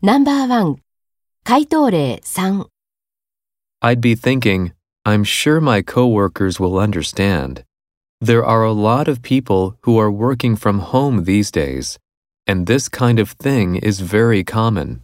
ナンバーワン回答例3 I'd be thinking, I'm sure my coworkers will understand. There are a lot of people who are working from home these days, and this kind of thing is very common.